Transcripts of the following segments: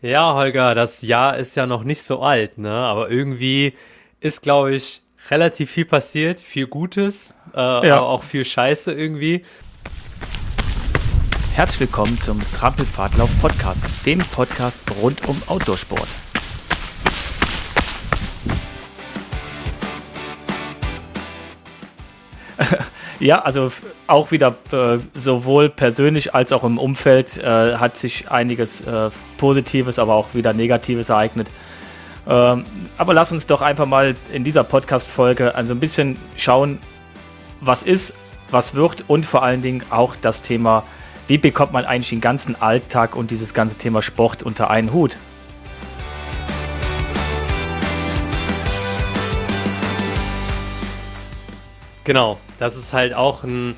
Ja, Holger, das Jahr ist ja noch nicht so alt, ne? Aber irgendwie ist, glaube ich, relativ viel passiert, viel Gutes, äh, ja. aber auch viel Scheiße irgendwie. Herzlich willkommen zum Trampelpfadlauf Podcast, dem Podcast rund um Outdoorsport. Ja, also auch wieder äh, sowohl persönlich als auch im Umfeld äh, hat sich einiges äh, Positives, aber auch wieder Negatives ereignet. Ähm, aber lass uns doch einfach mal in dieser Podcast-Folge also ein bisschen schauen, was ist, was wird und vor allen Dingen auch das Thema, wie bekommt man eigentlich den ganzen Alltag und dieses ganze Thema Sport unter einen Hut. Genau, das ist halt auch ein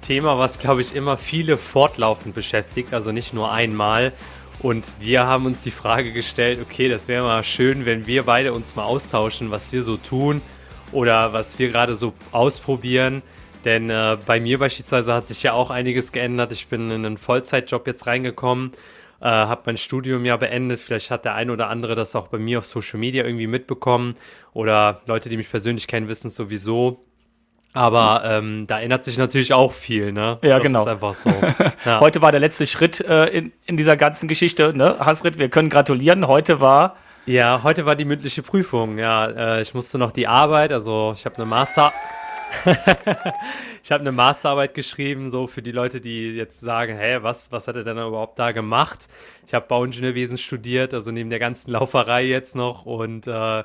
Thema, was, glaube ich, immer viele fortlaufend beschäftigt, also nicht nur einmal. Und wir haben uns die Frage gestellt, okay, das wäre mal schön, wenn wir beide uns mal austauschen, was wir so tun oder was wir gerade so ausprobieren. Denn äh, bei mir beispielsweise hat sich ja auch einiges geändert. Ich bin in einen Vollzeitjob jetzt reingekommen, äh, habe mein Studium ja beendet. Vielleicht hat der ein oder andere das auch bei mir auf Social Media irgendwie mitbekommen. Oder Leute, die mich persönlich kennen, wissen es sowieso. Aber ähm, da ändert sich natürlich auch viel, ne? Ja, das genau. Ist einfach so. Ja. Heute war der letzte Schritt äh, in, in dieser ganzen Geschichte, ne? Hasrit, wir können gratulieren. Heute war. Ja, heute war die mündliche Prüfung. Ja, äh, ich musste noch die Arbeit, also ich habe eine Master. ich habe eine Masterarbeit geschrieben, so für die Leute, die jetzt sagen, hä, was, was hat er denn überhaupt da gemacht? Ich habe Bauingenieurwesen studiert, also neben der ganzen Lauferei jetzt noch und äh,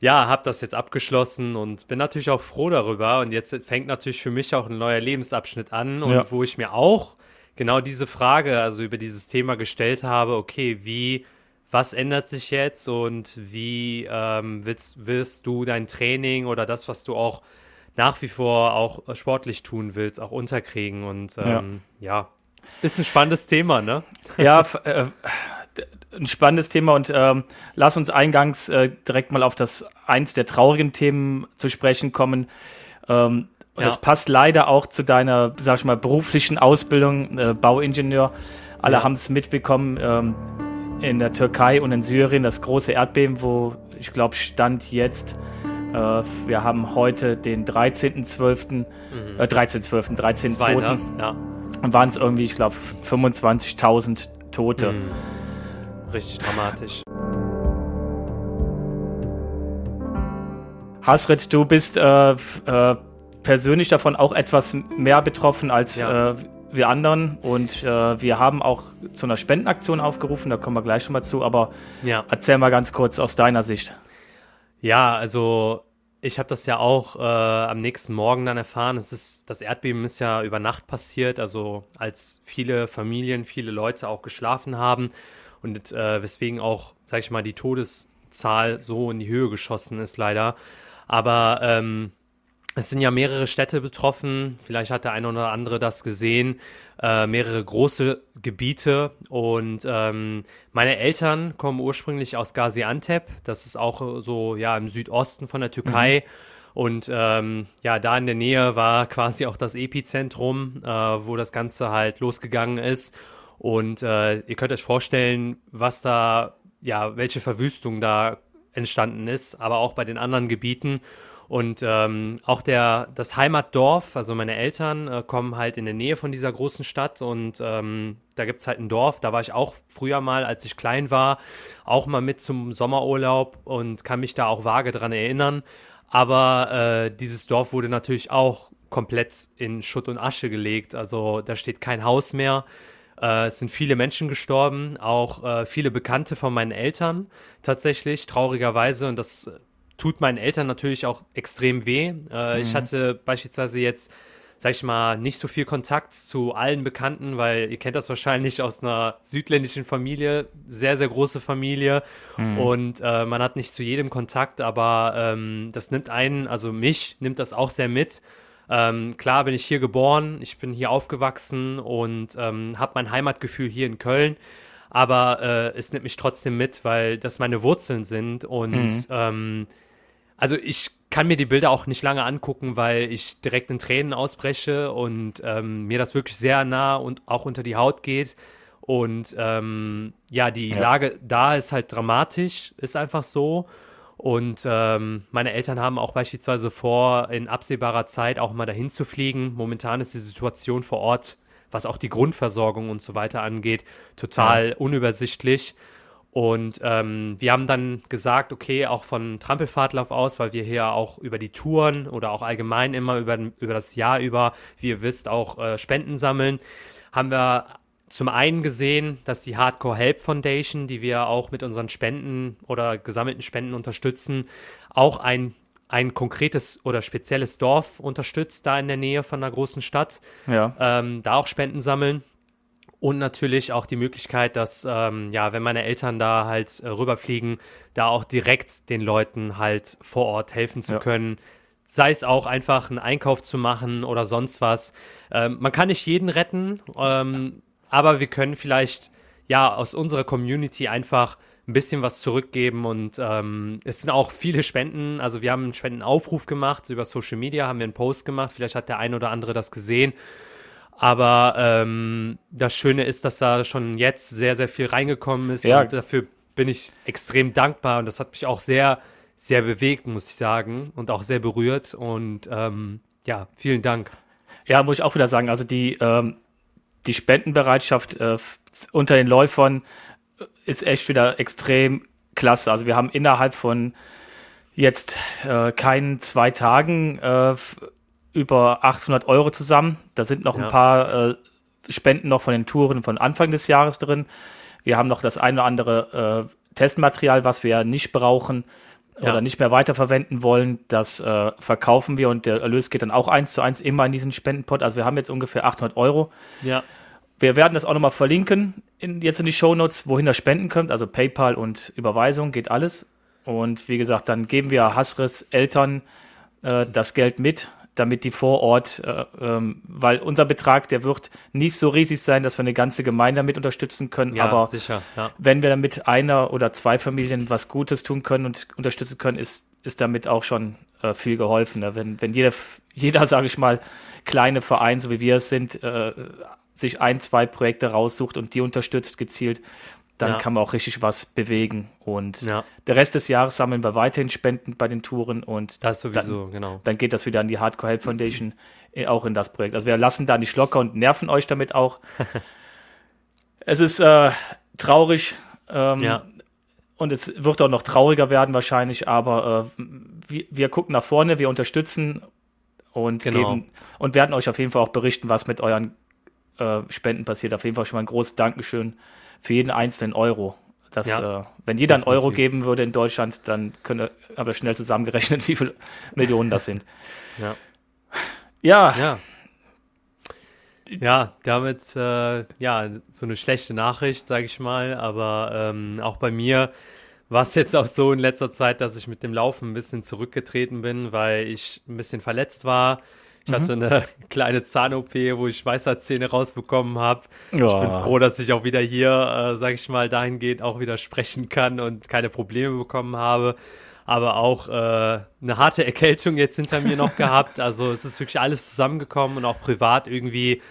ja, habe das jetzt abgeschlossen und bin natürlich auch froh darüber. Und jetzt fängt natürlich für mich auch ein neuer Lebensabschnitt an und ja. wo ich mir auch genau diese Frage, also über dieses Thema gestellt habe, okay, wie, was ändert sich jetzt und wie ähm, willst, willst du dein Training oder das, was du auch nach wie vor auch sportlich tun willst, auch unterkriegen und ähm, ja. ja. Ist ein spannendes Thema, ne? Ja, äh, ein spannendes Thema und ähm, lass uns eingangs äh, direkt mal auf das eins der traurigen Themen zu sprechen kommen. Ähm, und ja. das passt leider auch zu deiner, sag ich mal, beruflichen Ausbildung, äh, Bauingenieur. Alle ja. haben es mitbekommen ähm, in der Türkei und in Syrien, das große Erdbeben, wo ich glaube, Stand jetzt, äh, wir haben heute den 13.12., mhm. äh, 13.12., 13.2. Ja. Und waren es irgendwie, ich glaube, 25.000 Tote. Mhm richtig dramatisch. Hasrit, du bist äh, äh, persönlich davon auch etwas mehr betroffen als ja. äh, wir anderen und äh, wir haben auch zu einer Spendenaktion aufgerufen, da kommen wir gleich schon mal zu, aber ja. erzähl mal ganz kurz aus deiner Sicht. Ja, also ich habe das ja auch äh, am nächsten Morgen dann erfahren. Es ist, das Erdbeben ist ja über Nacht passiert, also als viele Familien, viele Leute auch geschlafen haben und äh, weswegen auch, sag ich mal, die Todeszahl so in die Höhe geschossen ist, leider. Aber ähm, es sind ja mehrere Städte betroffen. Vielleicht hat der eine oder andere das gesehen. Äh, mehrere große Gebiete. Und ähm, meine Eltern kommen ursprünglich aus Gaziantep. Das ist auch so ja im Südosten von der Türkei. Mhm. Und ähm, ja, da in der Nähe war quasi auch das Epizentrum, äh, wo das Ganze halt losgegangen ist. Und äh, ihr könnt euch vorstellen, was da, ja, welche Verwüstung da entstanden ist, aber auch bei den anderen Gebieten. Und ähm, auch der, das Heimatdorf, also meine Eltern äh, kommen halt in der Nähe von dieser großen Stadt und ähm, da gibt es halt ein Dorf, da war ich auch früher mal, als ich klein war, auch mal mit zum Sommerurlaub und kann mich da auch vage dran erinnern. Aber äh, dieses Dorf wurde natürlich auch komplett in Schutt und Asche gelegt. Also da steht kein Haus mehr. Äh, es sind viele Menschen gestorben, auch äh, viele Bekannte von meinen Eltern tatsächlich, traurigerweise. Und das tut meinen Eltern natürlich auch extrem weh. Äh, mhm. Ich hatte beispielsweise jetzt, sag ich mal, nicht so viel Kontakt zu allen Bekannten, weil ihr kennt das wahrscheinlich aus einer südländischen Familie, sehr, sehr große Familie. Mhm. Und äh, man hat nicht zu jedem Kontakt, aber ähm, das nimmt einen, also mich nimmt das auch sehr mit. Ähm, klar bin ich hier geboren, ich bin hier aufgewachsen und ähm, habe mein Heimatgefühl hier in Köln. Aber äh, es nimmt mich trotzdem mit, weil das meine Wurzeln sind. Und mhm. ähm, also ich kann mir die Bilder auch nicht lange angucken, weil ich direkt in Tränen ausbreche und ähm, mir das wirklich sehr nah und auch unter die Haut geht. Und ähm, ja, die ja. Lage da ist halt dramatisch, ist einfach so. Und ähm, meine Eltern haben auch beispielsweise vor, in absehbarer Zeit auch mal dahin zu fliegen. Momentan ist die Situation vor Ort, was auch die Grundversorgung und so weiter angeht, total ja. unübersichtlich. Und ähm, wir haben dann gesagt, okay, auch von Trampelfahrtlauf aus, weil wir hier auch über die Touren oder auch allgemein immer über, über das Jahr über, wie ihr wisst, auch äh, Spenden sammeln, haben wir zum einen gesehen, dass die Hardcore Help Foundation, die wir auch mit unseren Spenden oder gesammelten Spenden unterstützen, auch ein, ein konkretes oder spezielles Dorf unterstützt, da in der Nähe von einer großen Stadt. Ja. Ähm, da auch Spenden sammeln. Und natürlich auch die Möglichkeit, dass, ähm, ja, wenn meine Eltern da halt äh, rüberfliegen, da auch direkt den Leuten halt vor Ort helfen zu ja. können. Sei es auch einfach einen Einkauf zu machen oder sonst was. Ähm, man kann nicht jeden retten, ähm, aber wir können vielleicht, ja, aus unserer Community einfach ein bisschen was zurückgeben und ähm, es sind auch viele Spenden. Also wir haben einen Spendenaufruf gemacht über Social Media, haben wir einen Post gemacht. Vielleicht hat der ein oder andere das gesehen. Aber ähm, das Schöne ist, dass da schon jetzt sehr, sehr viel reingekommen ist. Ja. Und dafür bin ich extrem dankbar. Und das hat mich auch sehr, sehr bewegt, muss ich sagen. Und auch sehr berührt. Und ähm, ja, vielen Dank. Ja, muss ich auch wieder sagen. Also die, ähm, die Spendenbereitschaft äh, unter den Läufern ist echt wieder extrem klasse. Also wir haben innerhalb von jetzt äh, keinen zwei Tagen äh, über 800 Euro zusammen. Da sind noch ja. ein paar äh, Spenden noch von den Touren von Anfang des Jahres drin. Wir haben noch das eine oder andere äh, Testmaterial, was wir nicht brauchen ja. oder nicht mehr weiterverwenden wollen. Das äh, verkaufen wir und der Erlös geht dann auch eins zu eins immer in diesen Spendenpot. Also wir haben jetzt ungefähr 800 Euro. Ja. Wir werden das auch nochmal verlinken, in, jetzt in die Shownotes, wohin das spenden könnt. Also PayPal und Überweisung geht alles. Und wie gesagt, dann geben wir Hasres Eltern äh, das Geld mit damit die vor Ort, äh, ähm, weil unser Betrag, der wird nicht so riesig sein, dass wir eine ganze Gemeinde damit unterstützen können. Ja, aber sicher, ja. wenn wir damit einer oder zwei Familien was Gutes tun können und unterstützen können, ist, ist damit auch schon äh, viel geholfen. Ne? Wenn, wenn jeder, jeder sage ich mal, kleine Verein, so wie wir es sind, äh, sich ein, zwei Projekte raussucht und die unterstützt gezielt, dann ja. kann man auch richtig was bewegen. Und ja. der Rest des Jahres sammeln wir weiterhin Spenden bei den Touren und das sowieso, dann, genau. Dann geht das wieder an die Hardcore Help Foundation äh, auch in das Projekt. Also wir lassen da nicht locker und nerven euch damit auch. es ist äh, traurig ähm, ja. und es wird auch noch trauriger werden wahrscheinlich, aber äh, wir, wir, gucken nach vorne, wir unterstützen und genau. geben und werden euch auf jeden Fall auch berichten, was mit euren äh, Spenden passiert. Auf jeden Fall schon mal ein großes Dankeschön für jeden einzelnen Euro. Das, ja, äh, wenn jeder einen Euro geben würde in Deutschland, dann könnte, ich schnell zusammengerechnet, wie viele Millionen das sind. Ja. Ja. Ja, ja damit, äh, ja, so eine schlechte Nachricht, sage ich mal. Aber ähm, auch bei mir war es jetzt auch so in letzter Zeit, dass ich mit dem Laufen ein bisschen zurückgetreten bin, weil ich ein bisschen verletzt war ich mhm. hatte eine kleine Zahn-OP, wo ich Weisheitszähne rausbekommen habe. Oh. Ich bin froh, dass ich auch wieder hier, äh, sage ich mal, dahingehend auch wieder sprechen kann und keine Probleme bekommen habe. Aber auch äh, eine harte Erkältung jetzt hinter mir noch gehabt. Also es ist wirklich alles zusammengekommen und auch privat irgendwie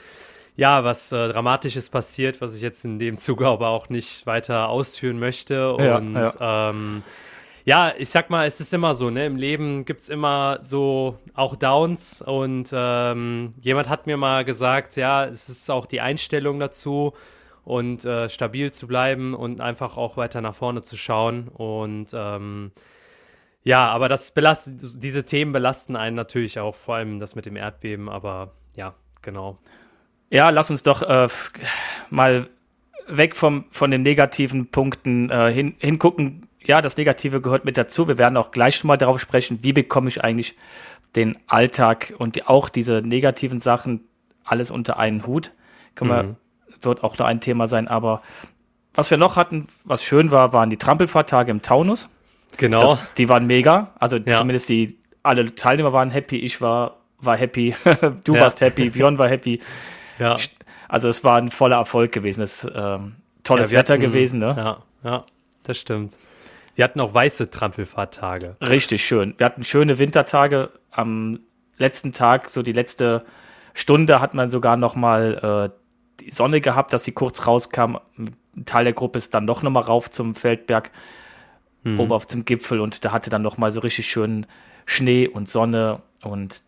ja, was äh, Dramatisches passiert, was ich jetzt in dem Zuge aber auch nicht weiter ausführen möchte. Ja, und ja. Ähm, ja, ich sag mal, es ist immer so, ne? Im Leben gibt's immer so auch Downs und ähm, jemand hat mir mal gesagt, ja, es ist auch die Einstellung dazu und äh, stabil zu bleiben und einfach auch weiter nach vorne zu schauen und ähm, ja, aber das belastet, diese Themen belasten einen natürlich auch, vor allem das mit dem Erdbeben, aber ja, genau. Ja, lass uns doch äh, mal weg vom, von den negativen Punkten äh, hin, hingucken, ja, das Negative gehört mit dazu. Wir werden auch gleich schon mal darauf sprechen, wie bekomme ich eigentlich den Alltag und die, auch diese negativen Sachen alles unter einen Hut. Kann man, mhm. Wird auch noch ein Thema sein. Aber was wir noch hatten, was schön war, waren die Trampelfahrttage im Taunus. Genau. Das, die waren mega. Also ja. zumindest die, alle Teilnehmer waren happy. Ich war, war happy. du ja. warst happy. Björn war happy. Ja. Also es war ein voller Erfolg gewesen. Es ähm, tolles ja, Wetter hatten, gewesen. Ne? Ja, ja, das stimmt. Wir hatten auch weiße Trampelfahrttage. Richtig schön. Wir hatten schöne Wintertage. Am letzten Tag, so die letzte Stunde, hat man sogar noch mal äh, die Sonne gehabt, dass sie kurz rauskam. Ein Teil der Gruppe ist dann noch nochmal rauf zum Feldberg, mhm. oben auf dem Gipfel und da hatte dann nochmal so richtig schön Schnee und Sonne und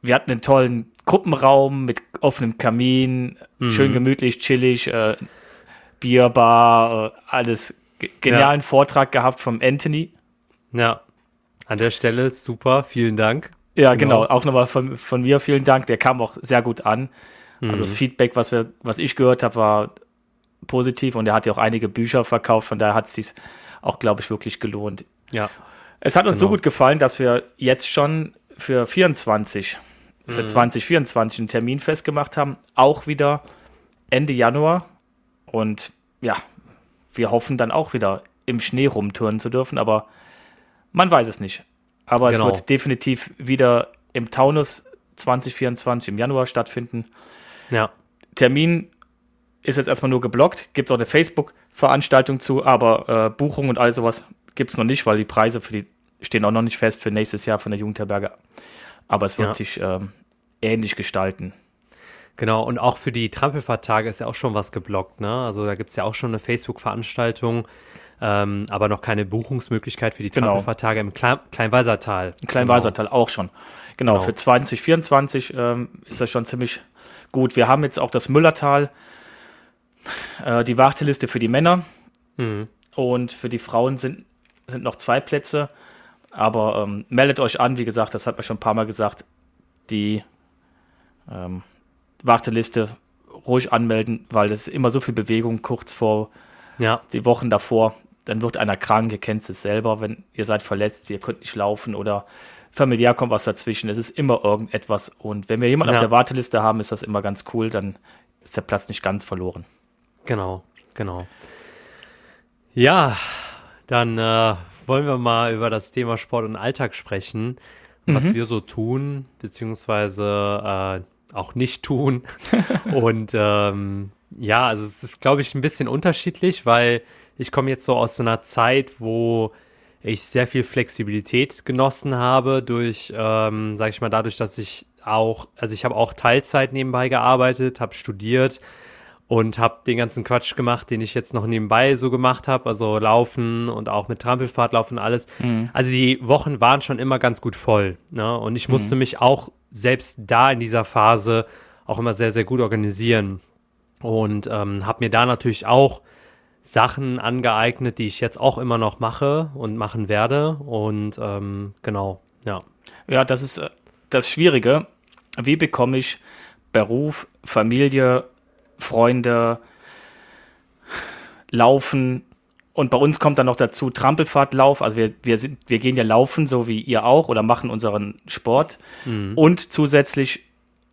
wir hatten einen tollen Gruppenraum mit offenem Kamin, mhm. schön gemütlich, chillig, äh, Bierbar, äh, alles. Genialen ja. Vortrag gehabt vom Anthony. Ja, an der Stelle super, vielen Dank. Ja, genau, genau. auch nochmal von, von mir vielen Dank. Der kam auch sehr gut an. Mhm. Also das Feedback, was, wir, was ich gehört habe, war positiv und er hat ja auch einige Bücher verkauft, von daher hat es sich auch, glaube ich, wirklich gelohnt. Ja. Es hat uns genau. so gut gefallen, dass wir jetzt schon für 24, für mhm. 2024 einen Termin festgemacht haben, auch wieder Ende Januar. Und ja, wir hoffen dann auch wieder im Schnee rumtouren zu dürfen, aber man weiß es nicht. Aber genau. es wird definitiv wieder im Taunus 2024 im Januar stattfinden. Ja. Termin ist jetzt erstmal nur geblockt. Gibt es auch eine Facebook-Veranstaltung zu, aber äh, Buchung und all sowas gibt es noch nicht, weil die Preise für die stehen auch noch nicht fest für nächstes Jahr von der Jugendherberge. Aber es wird ja. sich ähm, ähnlich gestalten. Genau, und auch für die Trampelfahrttage ist ja auch schon was geblockt, ne? Also da gibt es ja auch schon eine Facebook-Veranstaltung, ähm, aber noch keine Buchungsmöglichkeit für die genau. Trampelfahrttage im Kle Kleinweisertal. Im Kleinweisertal genau. auch schon. Genau, genau. für 2024 ähm, ist das schon ziemlich gut. Wir haben jetzt auch das Müllertal, äh, die Warteliste für die Männer mhm. und für die Frauen sind, sind noch zwei Plätze. Aber ähm, meldet euch an, wie gesagt, das hat man schon ein paar Mal gesagt. Die ähm, Warteliste ruhig anmelden, weil es immer so viel Bewegung kurz vor ja. die Wochen davor. Dann wird einer krank, ihr kennt es selber, wenn ihr seid verletzt, ihr könnt nicht laufen oder familiär kommt was dazwischen. Es ist immer irgendetwas. Und wenn wir jemanden ja. auf der Warteliste haben, ist das immer ganz cool, dann ist der Platz nicht ganz verloren. Genau, genau. Ja, dann äh, wollen wir mal über das Thema Sport und Alltag sprechen, mhm. was wir so tun, beziehungsweise äh, auch nicht tun. und ähm, ja, also es ist, glaube ich, ein bisschen unterschiedlich, weil ich komme jetzt so aus so einer Zeit, wo ich sehr viel Flexibilität genossen habe durch, ähm, sage ich mal, dadurch, dass ich auch, also ich habe auch Teilzeit nebenbei gearbeitet, habe studiert und habe den ganzen Quatsch gemacht, den ich jetzt noch nebenbei so gemacht habe, also Laufen und auch mit Trampelfahrt laufen alles. Mhm. Also die Wochen waren schon immer ganz gut voll. Ne? Und ich musste mhm. mich auch selbst da in dieser Phase auch immer sehr, sehr gut organisieren. Und ähm, habe mir da natürlich auch Sachen angeeignet, die ich jetzt auch immer noch mache und machen werde. Und ähm, genau, ja. Ja, das ist äh, das Schwierige. Wie bekomme ich Beruf, Familie, Freunde, Laufen und bei uns kommt dann noch dazu Trampelfahrtlauf. Also wir, wir, sind, wir gehen ja laufen, so wie ihr auch, oder machen unseren Sport. Mhm. Und zusätzlich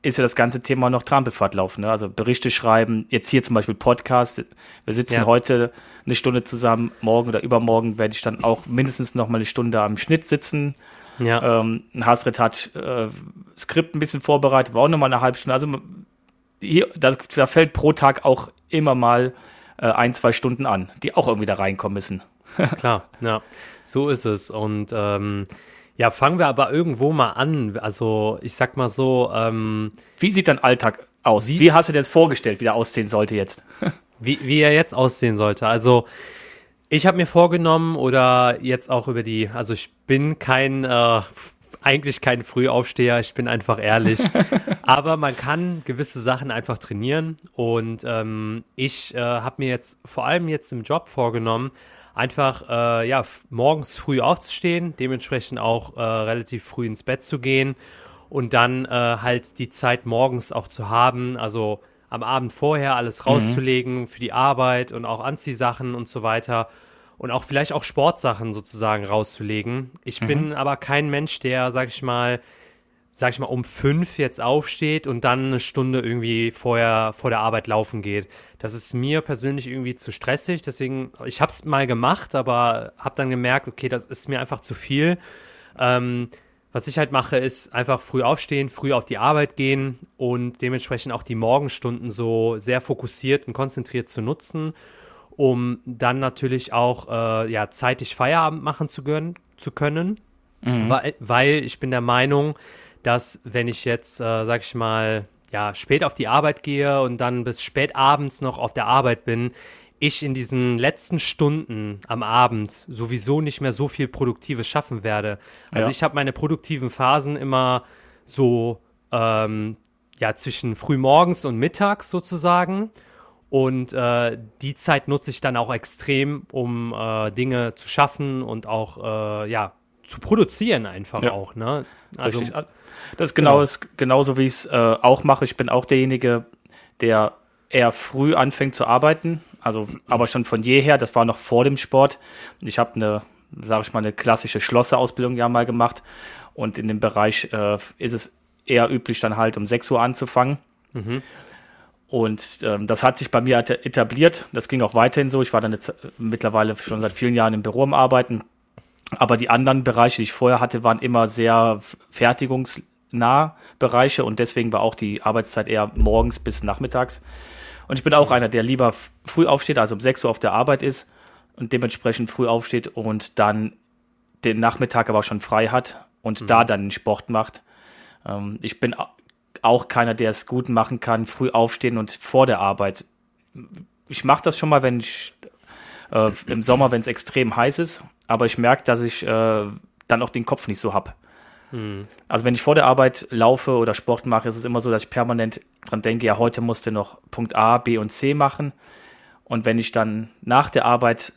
ist ja das ganze Thema noch Trampelfahrtlauf, ne? Also Berichte schreiben, jetzt hier zum Beispiel Podcast. Wir sitzen ja. heute eine Stunde zusammen, morgen oder übermorgen werde ich dann auch mindestens noch mal eine Stunde am Schnitt sitzen. Ja. Ähm, Hasret hat äh, Skript ein bisschen vorbereitet, war auch noch mal eine halbe Stunde. Also hier, da, da fällt pro Tag auch immer mal äh, ein, zwei Stunden an, die auch irgendwie da reinkommen müssen. Klar, ja, so ist es. Und ähm, ja, fangen wir aber irgendwo mal an. Also, ich sag mal so. Ähm, wie sieht dein Alltag aus? Wie, wie hast du dir das vorgestellt, wie der aussehen sollte jetzt? wie, wie er jetzt aussehen sollte. Also, ich habe mir vorgenommen oder jetzt auch über die. Also, ich bin kein. Äh, eigentlich kein Frühaufsteher, ich bin einfach ehrlich. Aber man kann gewisse Sachen einfach trainieren. Und ähm, ich äh, habe mir jetzt vor allem jetzt im Job vorgenommen, einfach äh, ja, morgens früh aufzustehen, dementsprechend auch äh, relativ früh ins Bett zu gehen und dann äh, halt die Zeit morgens auch zu haben, also am Abend vorher alles mhm. rauszulegen mhm. für die Arbeit und auch Anziehsachen und so weiter und auch vielleicht auch Sportsachen sozusagen rauszulegen. Ich mhm. bin aber kein Mensch, der, sag ich mal, sag ich mal, um fünf jetzt aufsteht und dann eine Stunde irgendwie vorher vor der Arbeit laufen geht. Das ist mir persönlich irgendwie zu stressig. Deswegen, ich habe es mal gemacht, aber habe dann gemerkt, okay, das ist mir einfach zu viel. Ähm, was ich halt mache, ist einfach früh aufstehen, früh auf die Arbeit gehen und dementsprechend auch die Morgenstunden so sehr fokussiert und konzentriert zu nutzen, um dann natürlich auch äh, ja, zeitig Feierabend machen zu, gönnen, zu können. Mhm. Weil, weil ich bin der Meinung, dass wenn ich jetzt, äh, sag ich mal, ja, spät auf die Arbeit gehe und dann bis spät abends noch auf der Arbeit bin, ich in diesen letzten Stunden am Abend sowieso nicht mehr so viel Produktives schaffen werde. Also ja. ich habe meine produktiven Phasen immer so ähm, ja zwischen frühmorgens und mittags sozusagen. Und äh, die Zeit nutze ich dann auch extrem, um äh, Dinge zu schaffen und auch äh, ja zu produzieren einfach ja. auch. Ne? Also Richtig. das ist genau, genau. Ist genauso wie ich es äh, auch mache. Ich bin auch derjenige, der eher früh anfängt zu arbeiten also aber schon von jeher, das war noch vor dem Sport. Ich habe eine, sage ich mal, eine klassische Schlosserausbildung ja mal gemacht und in dem Bereich äh, ist es eher üblich, dann halt um 6 Uhr anzufangen. Mhm. Und ähm, das hat sich bei mir etabliert. Das ging auch weiterhin so. Ich war dann jetzt mittlerweile schon seit vielen Jahren im Büro am Arbeiten. Aber die anderen Bereiche, die ich vorher hatte, waren immer sehr fertigungsnah Bereiche und deswegen war auch die Arbeitszeit eher morgens bis nachmittags. Und ich bin auch einer, der lieber früh aufsteht, also um 6 Uhr auf der Arbeit ist und dementsprechend früh aufsteht und dann den Nachmittag aber schon frei hat und mhm. da dann den Sport macht. Ähm, ich bin auch keiner, der es gut machen kann, früh aufstehen und vor der Arbeit. Ich mache das schon mal, wenn ich äh, im Sommer, wenn es extrem heiß ist, aber ich merke, dass ich äh, dann auch den Kopf nicht so habe. Hm. Also wenn ich vor der Arbeit laufe oder Sport mache, ist es immer so, dass ich permanent dran denke, ja, heute musste noch Punkt A, B und C machen. Und wenn ich dann nach der Arbeit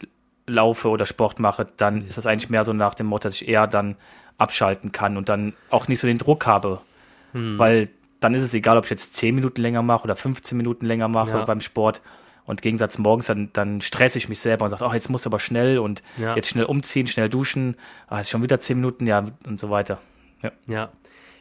laufe oder Sport mache, dann ist das eigentlich mehr so nach dem Motto, dass ich eher dann abschalten kann und dann auch nicht so den Druck habe. Hm. Weil dann ist es egal, ob ich jetzt 10 Minuten länger mache oder 15 Minuten länger mache ja. beim Sport. Und im Gegensatz morgens, dann, dann stresse ich mich selber und sage, oh, jetzt muss aber schnell und ja. jetzt schnell umziehen, schnell duschen. Ah, ist schon wieder 10 Minuten, ja, und so weiter. Ja. ja.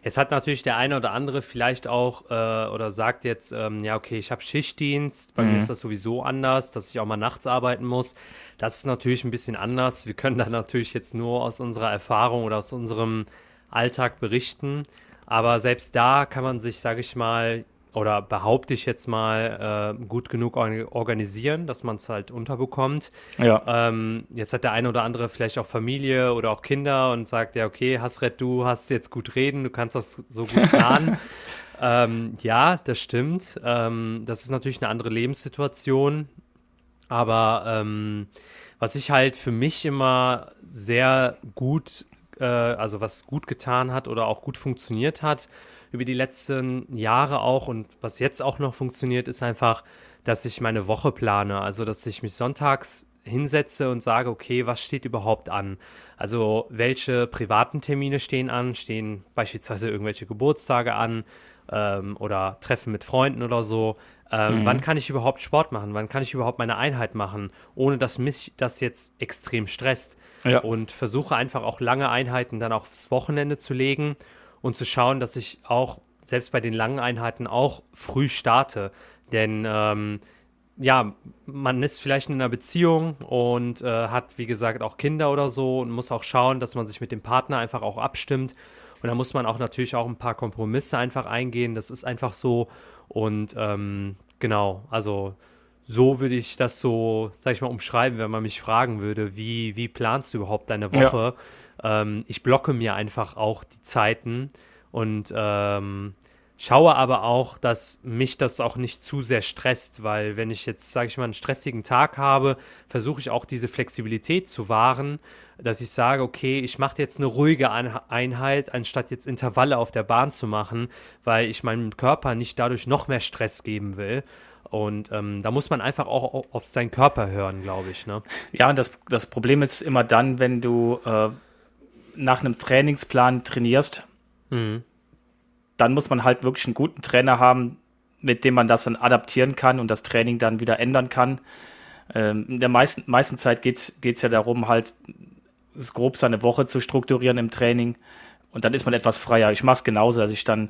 Jetzt hat natürlich der eine oder andere vielleicht auch äh, oder sagt jetzt, ähm, ja, okay, ich habe Schichtdienst, bei mhm. mir ist das sowieso anders, dass ich auch mal nachts arbeiten muss. Das ist natürlich ein bisschen anders. Wir können da natürlich jetzt nur aus unserer Erfahrung oder aus unserem Alltag berichten. Aber selbst da kann man sich, sage ich mal, oder behaupte ich jetzt mal, äh, gut genug organisieren, dass man es halt unterbekommt. Ja. Ähm, jetzt hat der eine oder andere vielleicht auch Familie oder auch Kinder und sagt, ja, okay, Hasret, du hast jetzt gut reden, du kannst das so gut planen. ähm, ja, das stimmt. Ähm, das ist natürlich eine andere Lebenssituation. Aber ähm, was ich halt für mich immer sehr gut, äh, also was gut getan hat oder auch gut funktioniert hat, über die letzten Jahre auch und was jetzt auch noch funktioniert, ist einfach, dass ich meine Woche plane. Also, dass ich mich sonntags hinsetze und sage, okay, was steht überhaupt an? Also, welche privaten Termine stehen an? Stehen beispielsweise irgendwelche Geburtstage an ähm, oder Treffen mit Freunden oder so? Ähm, mhm. Wann kann ich überhaupt Sport machen? Wann kann ich überhaupt meine Einheit machen, ohne dass mich das jetzt extrem stresst? Ja. Und versuche einfach auch lange Einheiten dann aufs Wochenende zu legen und zu schauen, dass ich auch selbst bei den langen Einheiten auch früh starte. Denn ähm, ja, man ist vielleicht in einer Beziehung und äh, hat, wie gesagt, auch Kinder oder so und muss auch schauen, dass man sich mit dem Partner einfach auch abstimmt. Und da muss man auch natürlich auch ein paar Kompromisse einfach eingehen. Das ist einfach so. Und ähm, genau, also so würde ich das so, sag ich mal, umschreiben, wenn man mich fragen würde, wie, wie planst du überhaupt deine Woche? Ja. Ähm, ich blocke mir einfach auch die Zeiten und ähm, schaue aber auch, dass mich das auch nicht zu sehr stresst, weil wenn ich jetzt, sage ich mal, einen stressigen Tag habe, versuche ich auch diese Flexibilität zu wahren, dass ich sage, okay, ich mache jetzt eine ruhige Einheit, anstatt jetzt Intervalle auf der Bahn zu machen, weil ich meinem Körper nicht dadurch noch mehr Stress geben will. Und ähm, da muss man einfach auch auf seinen Körper hören, glaube ich. Ne? Ja, und das, das Problem ist immer dann, wenn du äh, nach einem Trainingsplan trainierst, mhm. dann muss man halt wirklich einen guten Trainer haben, mit dem man das dann adaptieren kann und das Training dann wieder ändern kann. Ähm, in der meisten, meisten Zeit geht es ja darum, halt grob seine Woche zu strukturieren im Training. Und dann ist man etwas freier. Ich mache es genauso, dass ich dann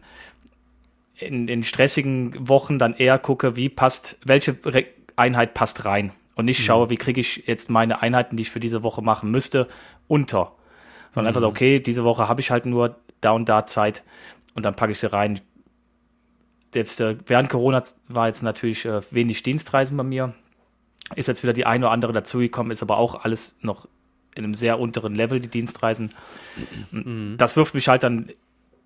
in, in stressigen Wochen dann eher gucke, wie passt, welche Einheit passt rein. Und nicht mhm. schaue, wie kriege ich jetzt meine Einheiten, die ich für diese Woche machen müsste, unter. Sondern mhm. einfach so, okay, diese Woche habe ich halt nur da und da Zeit und dann packe ich sie rein. Jetzt äh, während Corona war jetzt natürlich äh, wenig Dienstreisen bei mir. Ist jetzt wieder die eine oder andere dazugekommen, ist aber auch alles noch in einem sehr unteren Level, die Dienstreisen. Mhm. Das wirft mich halt dann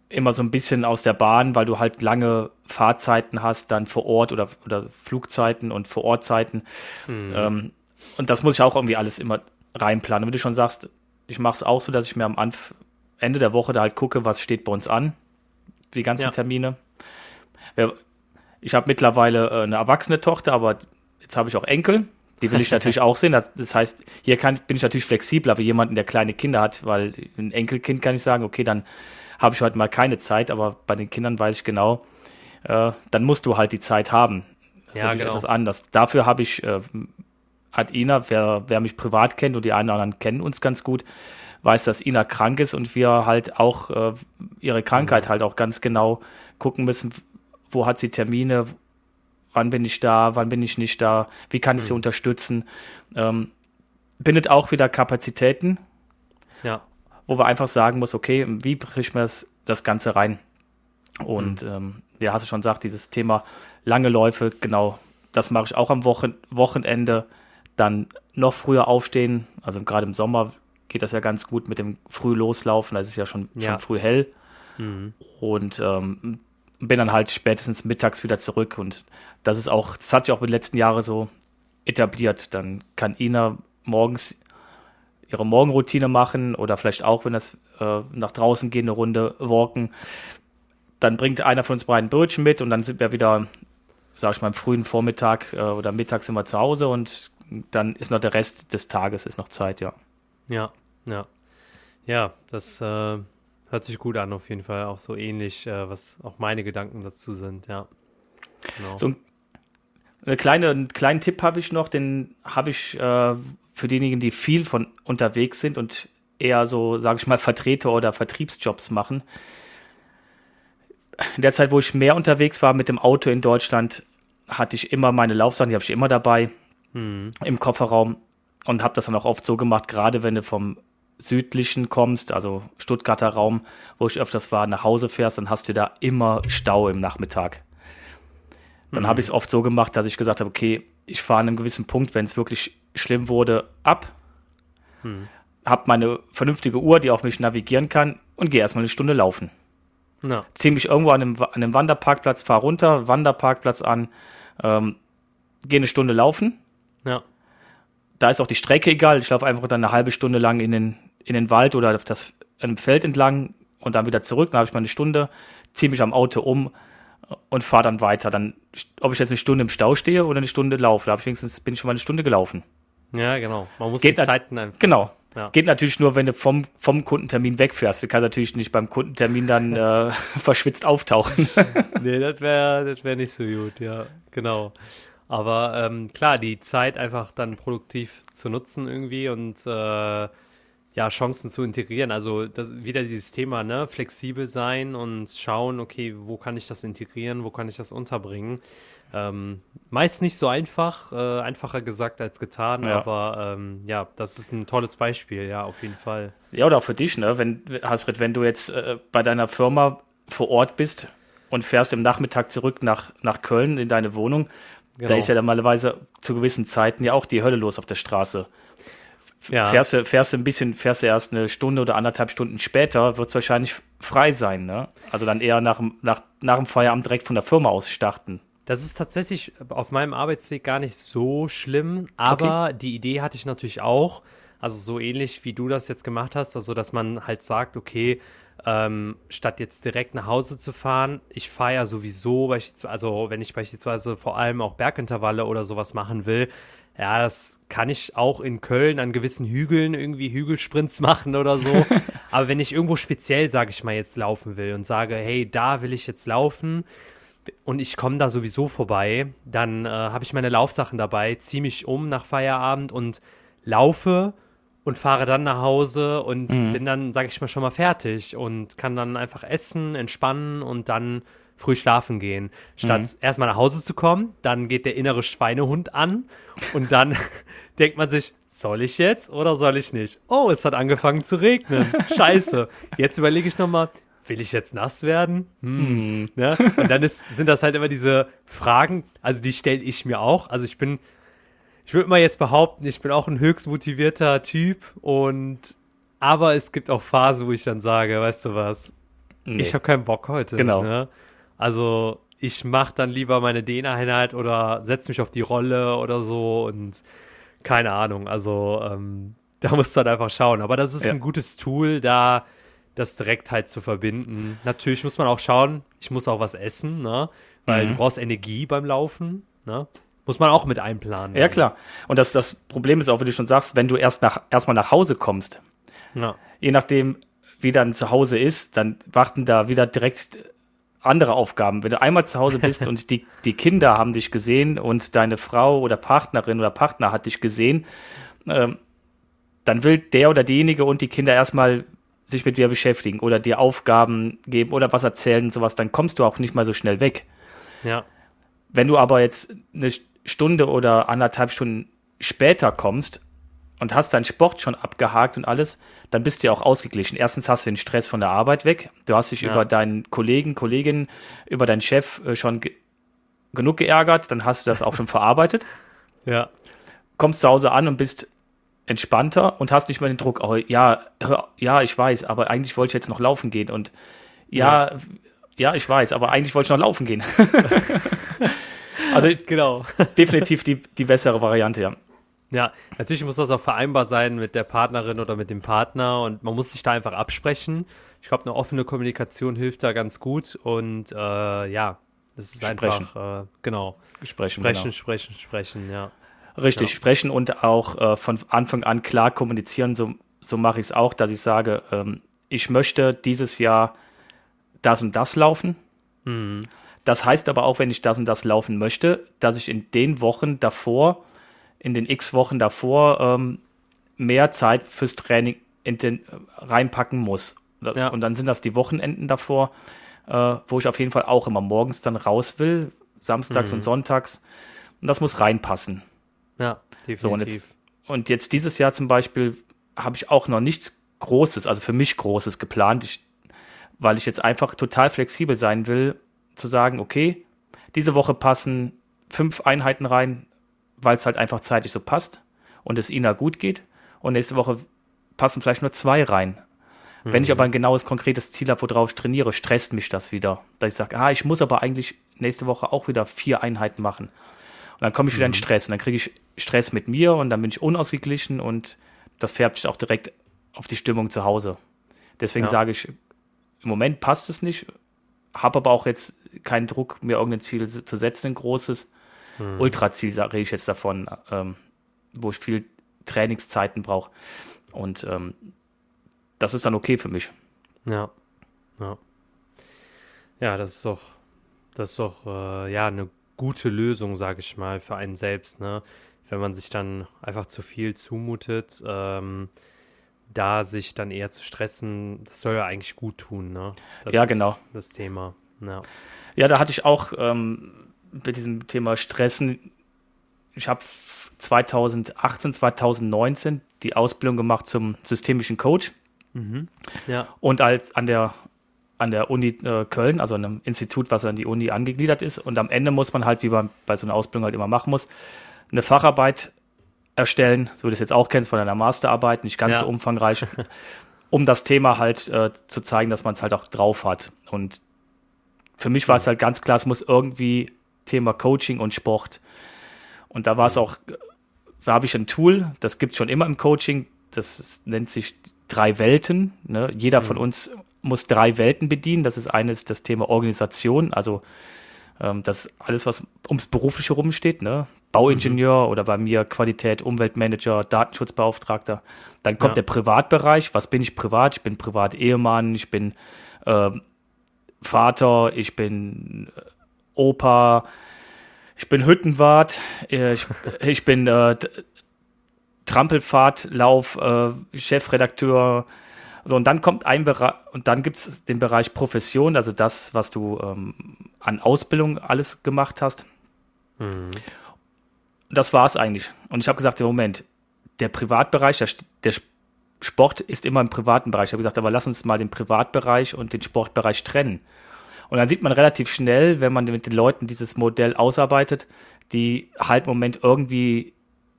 immer so ein bisschen aus der Bahn, weil du halt lange Fahrzeiten hast, dann vor Ort oder, oder Flugzeiten und vor Ortzeiten. Mhm. Ähm, und das muss ich auch irgendwie alles immer reinplanen. Wenn du schon sagst, ich mache es auch so, dass ich mir am Anf Ende der Woche da halt gucke, was steht bei uns an, die ganzen ja. Termine. Ich habe mittlerweile äh, eine erwachsene Tochter, aber jetzt habe ich auch Enkel. Die will ich natürlich auch sehen. Das, das heißt, hier kann, bin ich natürlich flexibler wie jemanden, der kleine Kinder hat, weil ein Enkelkind kann ich sagen, okay, dann habe ich heute mal keine Zeit, aber bei den Kindern weiß ich genau, äh, dann musst du halt die Zeit haben. Das ja, ist genau. etwas anders. Dafür habe ich, äh, hat Ina, wer, wer mich privat kennt und die einen oder anderen kennen uns ganz gut, weiß, dass Ina krank ist und wir halt auch äh, ihre Krankheit mhm. halt auch ganz genau gucken müssen, wo hat sie Termine, wann bin ich da, wann bin ich nicht da, wie kann ich mhm. sie unterstützen. Ähm, bindet auch wieder Kapazitäten. Ja wo wir einfach sagen muss, okay, wie bricht man das, das Ganze rein? Und mhm. ähm, ja, hast du schon gesagt, dieses Thema lange Läufe, genau, das mache ich auch am Wochen Wochenende. Dann noch früher aufstehen, also gerade im Sommer geht das ja ganz gut mit dem früh loslaufen, da ist es ja schon, ja. schon früh hell. Mhm. Und ähm, bin dann halt spätestens mittags wieder zurück. Und das ist auch, das hat sich auch in den letzten Jahren so etabliert. Dann kann Ina morgens ihre Morgenroutine machen oder vielleicht auch, wenn das äh, nach draußen gehen, eine Runde walken. Dann bringt einer von uns beiden Brötchen mit und dann sind wir wieder, sag ich mal, im frühen Vormittag äh, oder Mittag sind wir zu Hause und dann ist noch der Rest des Tages ist noch Zeit, ja. Ja, ja. Ja, das äh, hört sich gut an, auf jeden Fall. Auch so ähnlich, äh, was auch meine Gedanken dazu sind, ja. Genau. So ein kleine, einen kleinen Tipp habe ich noch, den habe ich äh, für diejenigen, die viel von unterwegs sind und eher so, sage ich mal, Vertreter oder Vertriebsjobs machen. In der Zeit, wo ich mehr unterwegs war mit dem Auto in Deutschland, hatte ich immer meine Laufsachen, die habe ich immer dabei hm. im Kofferraum und habe das dann auch oft so gemacht, gerade wenn du vom südlichen kommst, also Stuttgarter Raum, wo ich öfters war, nach Hause fährst, dann hast du da immer Stau im Nachmittag. Dann mhm. habe ich es oft so gemacht, dass ich gesagt habe, okay, ich fahre an einem gewissen Punkt, wenn es wirklich schlimm wurde, ab. Hm. Hab meine vernünftige Uhr, die auch mich navigieren kann und gehe erstmal eine Stunde laufen. Ja. Zieh mich irgendwo an einem, an einem Wanderparkplatz, fahr runter, Wanderparkplatz an, ähm, gehe eine Stunde laufen. Ja. Da ist auch die Strecke egal. Ich laufe einfach dann eine halbe Stunde lang in den, in den Wald oder auf das einem Feld entlang und dann wieder zurück. Dann habe ich mal eine Stunde, ziehe mich am Auto um, und fahre dann weiter. Dann, ob ich jetzt eine Stunde im Stau stehe oder eine Stunde laufe, da ich wenigstens bin ich schon mal eine Stunde gelaufen. Ja, genau. Man muss Geht die Zeiten einfach. Genau. Ja. Geht natürlich nur, wenn du vom, vom Kundentermin wegfährst. Du kannst natürlich nicht beim Kundentermin dann äh, verschwitzt auftauchen. nee, das wäre das wär nicht so gut, ja, genau. Aber ähm, klar, die Zeit einfach dann produktiv zu nutzen irgendwie und äh, ja, Chancen zu integrieren. Also das, wieder dieses Thema, ne, flexibel sein und schauen, okay, wo kann ich das integrieren, wo kann ich das unterbringen. Ähm, meist nicht so einfach, äh, einfacher gesagt als getan, ja. aber ähm, ja, das ist ein tolles Beispiel, ja, auf jeden Fall. Ja, oder auch für dich, ne, wenn, Hasrit, wenn du jetzt äh, bei deiner Firma vor Ort bist und fährst im Nachmittag zurück nach, nach Köln in deine Wohnung, genau. da ist ja normalerweise zu gewissen Zeiten ja auch die Hölle los auf der Straße. Ja. Fährst, du, fährst du ein bisschen, fährst du erst eine Stunde oder anderthalb Stunden später, wird es wahrscheinlich frei sein, ne? Also dann eher nach, nach, nach dem Feierabend direkt von der Firma aus starten. Das ist tatsächlich auf meinem Arbeitsweg gar nicht so schlimm, aber okay. die Idee hatte ich natürlich auch, also so ähnlich wie du das jetzt gemacht hast, also dass man halt sagt, okay, ähm, statt jetzt direkt nach Hause zu fahren, ich fahre ja sowieso, also wenn ich beispielsweise vor allem auch Bergintervalle oder sowas machen will, ja, das kann ich auch in Köln an gewissen Hügeln irgendwie Hügelsprints machen oder so. Aber wenn ich irgendwo speziell, sage ich mal, jetzt laufen will und sage, hey, da will ich jetzt laufen und ich komme da sowieso vorbei, dann äh, habe ich meine Laufsachen dabei, ziehe mich um nach Feierabend und laufe und fahre dann nach Hause und mhm. bin dann, sage ich mal, schon mal fertig und kann dann einfach essen, entspannen und dann früh schlafen gehen. Statt mhm. erstmal nach Hause zu kommen, dann geht der innere Schweinehund an und dann denkt man sich, soll ich jetzt oder soll ich nicht? Oh, es hat angefangen zu regnen. Scheiße. Jetzt überlege ich nochmal, will ich jetzt nass werden? Hm. Mhm. Ne? Und dann ist, sind das halt immer diese Fragen, also die stelle ich mir auch. Also ich bin, ich würde mal jetzt behaupten, ich bin auch ein höchst motivierter Typ und aber es gibt auch Phasen, wo ich dann sage, weißt du was, nee. ich habe keinen Bock heute. Genau. Ne? Also ich mache dann lieber meine Dehneinheit oder setze mich auf die Rolle oder so und keine Ahnung. Also ähm, da musst du halt einfach schauen. Aber das ist ja. ein gutes Tool, da das direkt halt zu verbinden. Natürlich muss man auch schauen, ich muss auch was essen, ne? Weil mhm. du brauchst Energie beim Laufen, ne? Muss man auch mit einplanen. Ja, klar. Und das, das Problem ist auch, wie du schon sagst, wenn du erst nach, erstmal nach Hause kommst, ja. je nachdem, wie dann zu Hause ist, dann warten da wieder direkt andere Aufgaben. Wenn du einmal zu Hause bist und die, die Kinder haben dich gesehen und deine Frau oder Partnerin oder Partner hat dich gesehen, ähm, dann will der oder diejenige und die Kinder erstmal sich mit dir beschäftigen oder dir Aufgaben geben oder was erzählen und sowas, dann kommst du auch nicht mal so schnell weg. Ja. Wenn du aber jetzt eine Stunde oder anderthalb Stunden später kommst und hast deinen Sport schon abgehakt und alles, dann bist du ja auch ausgeglichen. Erstens hast du den Stress von der Arbeit weg. Du hast dich ja. über deinen Kollegen, Kolleginnen, über deinen Chef äh, schon ge genug geärgert. Dann hast du das auch schon verarbeitet. Ja. Kommst zu Hause an und bist entspannter und hast nicht mehr den Druck, oh, ja, ja, ich weiß, aber eigentlich wollte ich jetzt noch laufen gehen und ja, ja, ja ich weiß, aber eigentlich wollte ich noch laufen gehen. also genau. definitiv die, die bessere Variante, ja. Ja, natürlich muss das auch vereinbar sein mit der Partnerin oder mit dem Partner und man muss sich da einfach absprechen. Ich glaube, eine offene Kommunikation hilft da ganz gut und äh, ja, das ist sprechen. einfach, äh, genau. Sprechen, sprechen, genau. sprechen, sprechen, ja. Richtig, ja. sprechen und auch äh, von Anfang an klar kommunizieren. So, so mache ich es auch, dass ich sage, ähm, ich möchte dieses Jahr das und das laufen. Mhm. Das heißt aber auch, wenn ich das und das laufen möchte, dass ich in den Wochen davor, in den x Wochen davor, ähm, mehr Zeit fürs Training den, reinpacken muss. Ja. Und dann sind das die Wochenenden davor, äh, wo ich auf jeden Fall auch immer morgens dann raus will, samstags mhm. und sonntags. Und das muss reinpassen. Ja, definitiv. So, und, jetzt, und jetzt dieses Jahr zum Beispiel habe ich auch noch nichts Großes, also für mich Großes geplant, ich, weil ich jetzt einfach total flexibel sein will, zu sagen, okay, diese Woche passen fünf Einheiten rein, weil es halt einfach zeitlich so passt und es Ina gut geht. Und nächste Woche passen vielleicht nur zwei rein. Mhm. Wenn ich mhm. aber ein genaues, konkretes Ziel habe, worauf ich trainiere, stresst mich das wieder. Dass ich sage, ah, ich muss aber eigentlich nächste Woche auch wieder vier Einheiten machen. Und dann komme ich wieder in mhm. Stress und dann kriege ich Stress mit mir und dann bin ich unausgeglichen und das färbt sich auch direkt auf die Stimmung zu Hause. Deswegen ja. sage ich, im Moment passt es nicht, habe aber auch jetzt keinen Druck, mir irgendein Ziel zu setzen, ein großes. Mhm. Ultraziel rede ich jetzt davon, ähm, wo ich viel Trainingszeiten brauche. Und ähm, das ist dann okay für mich. Ja. Ja. Ja, das ist doch, das ist doch äh, ja eine gute Lösung, sage ich mal, für einen selbst, ne? Wenn man sich dann einfach zu viel zumutet, ähm, da sich dann eher zu stressen, das soll ja eigentlich gut tun, ne? Das ja, genau. Das Thema. Ja. ja, da hatte ich auch ähm, mit diesem Thema Stressen, ich habe 2018, 2019 die Ausbildung gemacht zum systemischen Coach. Mhm. Ja. Und als an der an der Uni äh, Köln, also an einem Institut, was an die Uni angegliedert ist. Und am Ende muss man halt, wie man bei so einer Ausbildung halt immer machen muss, eine Facharbeit erstellen, so wie du das jetzt auch kennst von einer Masterarbeit, nicht ganz ja. so umfangreich, um das Thema halt äh, zu zeigen, dass man es halt auch drauf hat. Und für mich war es halt ganz klar, es muss irgendwie Thema Coaching und Sport. Und da war es auch, da habe ich ein Tool, das gibt es schon immer im Coaching, das nennt sich drei Welten. Ne? Jeder mhm. von uns muss drei Welten bedienen. Das ist eines das Thema Organisation, also ähm, das alles, was ums Berufliche rumsteht, ne? Bauingenieur mhm. oder bei mir Qualität, Umweltmanager, Datenschutzbeauftragter. Dann kommt ja. der Privatbereich. Was bin ich privat? Ich bin Privat-Ehemann, ich bin äh, Vater, ich bin äh, Opa, ich bin Hüttenwart, äh, ich, ich bin äh, Trampelfahrtlauf, äh, Chefredakteur, so, und dann kommt ein Bereich, und dann gibt es den Bereich Profession, also das, was du ähm, an Ausbildung alles gemacht hast. Mhm. Das war es eigentlich. Und ich habe gesagt, im Moment, der Privatbereich, der, der Sport ist immer im privaten Bereich. Ich habe gesagt, aber lass uns mal den Privatbereich und den Sportbereich trennen. Und dann sieht man relativ schnell, wenn man mit den Leuten dieses Modell ausarbeitet, die halt im Moment irgendwie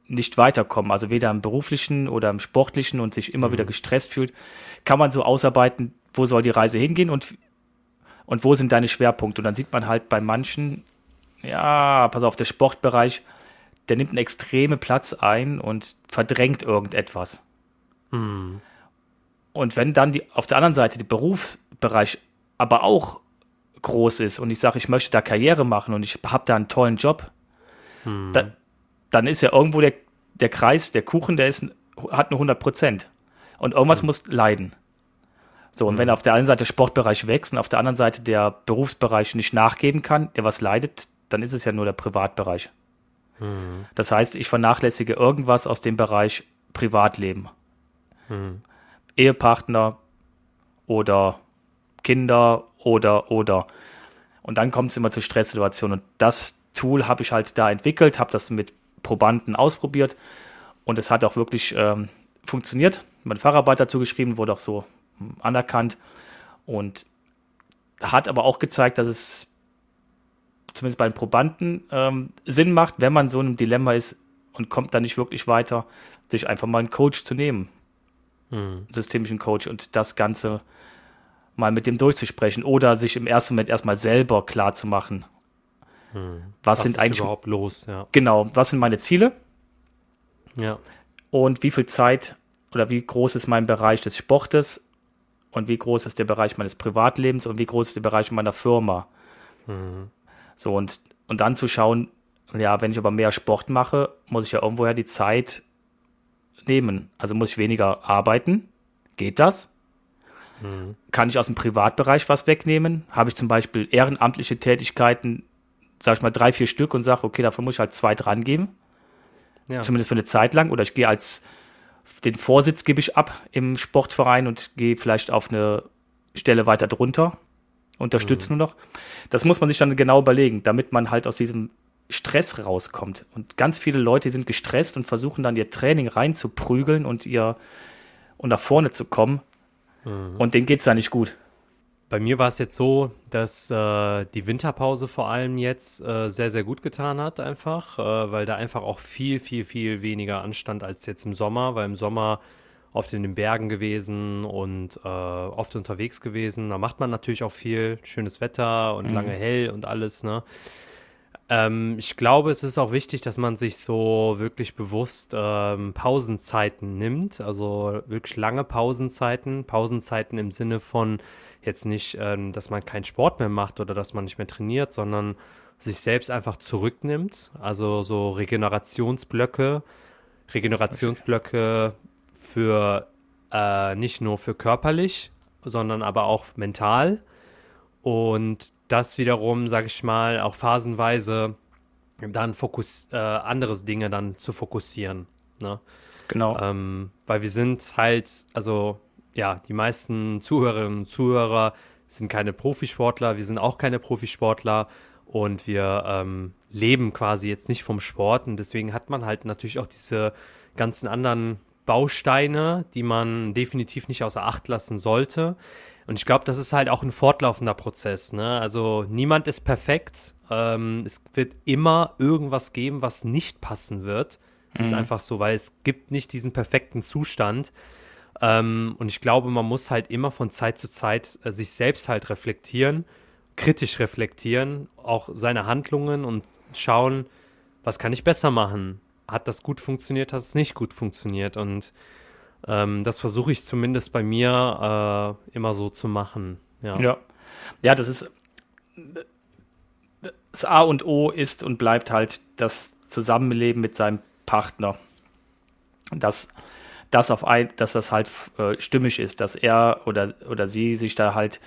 nicht weiterkommen, also weder im beruflichen oder im sportlichen und sich immer mhm. wieder gestresst fühlt, kann man so ausarbeiten, wo soll die Reise hingehen und und wo sind deine Schwerpunkte? Und dann sieht man halt bei manchen, ja, pass auf, der Sportbereich, der nimmt einen extremen Platz ein und verdrängt irgendetwas. Mhm. Und wenn dann die, auf der anderen Seite der Berufsbereich aber auch groß ist und ich sage, ich möchte da Karriere machen und ich habe da einen tollen Job, mhm. da, dann ist ja irgendwo der, der Kreis, der Kuchen, der ist, hat nur 100 Prozent. Und irgendwas mhm. muss leiden. So, und mhm. wenn auf der einen Seite der Sportbereich wächst und auf der anderen Seite der Berufsbereich nicht nachgeben kann, der was leidet, dann ist es ja nur der Privatbereich. Mhm. Das heißt, ich vernachlässige irgendwas aus dem Bereich Privatleben. Mhm. Ehepartner oder Kinder oder oder. Und dann kommt es immer zu Stresssituationen. Und das Tool habe ich halt da entwickelt, habe das mit Probanden ausprobiert und es hat auch wirklich ähm, funktioniert. Mein Facharbeit dazu geschrieben, wurde auch so anerkannt und hat aber auch gezeigt, dass es zumindest bei den Probanden ähm, Sinn macht, wenn man so in einem Dilemma ist und kommt da nicht wirklich weiter, sich einfach mal einen Coach zu nehmen. Mhm. Systemischen Coach und das Ganze mal mit dem durchzusprechen oder sich im ersten Moment erstmal selber klar zu machen. Mhm. Was, was, sind eigentlich überhaupt los? Ja. Genau, was sind meine Ziele? Ja. Und wie viel Zeit oder wie groß ist mein Bereich des Sportes und wie groß ist der Bereich meines Privatlebens und wie groß ist der Bereich meiner Firma? Mhm. So, und, und dann zu schauen, ja, wenn ich aber mehr Sport mache, muss ich ja irgendwoher die Zeit nehmen. Also muss ich weniger arbeiten. Geht das? Mhm. Kann ich aus dem Privatbereich was wegnehmen? Habe ich zum Beispiel ehrenamtliche Tätigkeiten, sage ich mal drei, vier Stück und sage, okay, davon muss ich halt zwei dran geben. Ja. Zumindest für eine Zeit lang. Oder ich gehe als, den Vorsitz gebe ich ab im Sportverein und gehe vielleicht auf eine Stelle weiter drunter unterstützen mhm. nur noch. Das muss man sich dann genau überlegen, damit man halt aus diesem Stress rauskommt. Und ganz viele Leute sind gestresst und versuchen dann ihr Training reinzuprügeln und ihr und nach vorne zu kommen. Mhm. Und denen geht es da nicht gut. Bei mir war es jetzt so, dass äh, die Winterpause vor allem jetzt äh, sehr, sehr gut getan hat, einfach, äh, weil da einfach auch viel, viel, viel weniger anstand als jetzt im Sommer, weil im Sommer oft in den Bergen gewesen und äh, oft unterwegs gewesen. Da macht man natürlich auch viel schönes Wetter und mhm. lange hell und alles. Ne? Ähm, ich glaube, es ist auch wichtig, dass man sich so wirklich bewusst ähm, Pausenzeiten nimmt. Also wirklich lange Pausenzeiten. Pausenzeiten im Sinne von jetzt nicht, ähm, dass man keinen Sport mehr macht oder dass man nicht mehr trainiert, sondern sich selbst einfach zurücknimmt. Also so Regenerationsblöcke. Regenerationsblöcke für äh, nicht nur für körperlich, sondern aber auch mental. Und das wiederum, sage ich mal, auch phasenweise dann Fokus, äh, anderes Dinge dann zu fokussieren. Ne? Genau. Ähm, weil wir sind halt, also ja, die meisten Zuhörerinnen und Zuhörer sind keine Profisportler, wir sind auch keine Profisportler und wir ähm, leben quasi jetzt nicht vom Sport und deswegen hat man halt natürlich auch diese ganzen anderen Bausteine, die man definitiv nicht außer Acht lassen sollte. Und ich glaube, das ist halt auch ein fortlaufender Prozess. Ne? Also niemand ist perfekt. Ähm, es wird immer irgendwas geben, was nicht passen wird. Das mhm. ist einfach so, weil es gibt nicht diesen perfekten Zustand. Ähm, und ich glaube, man muss halt immer von Zeit zu Zeit äh, sich selbst halt reflektieren, kritisch reflektieren, auch seine Handlungen und schauen, was kann ich besser machen? hat das gut funktioniert, hat es nicht gut funktioniert. Und ähm, das versuche ich zumindest bei mir äh, immer so zu machen. Ja. ja. Ja, das ist das A und O ist und bleibt halt das Zusammenleben mit seinem Partner. Dass das auf ein, dass das halt äh, stimmig ist, dass er oder, oder sie sich da halt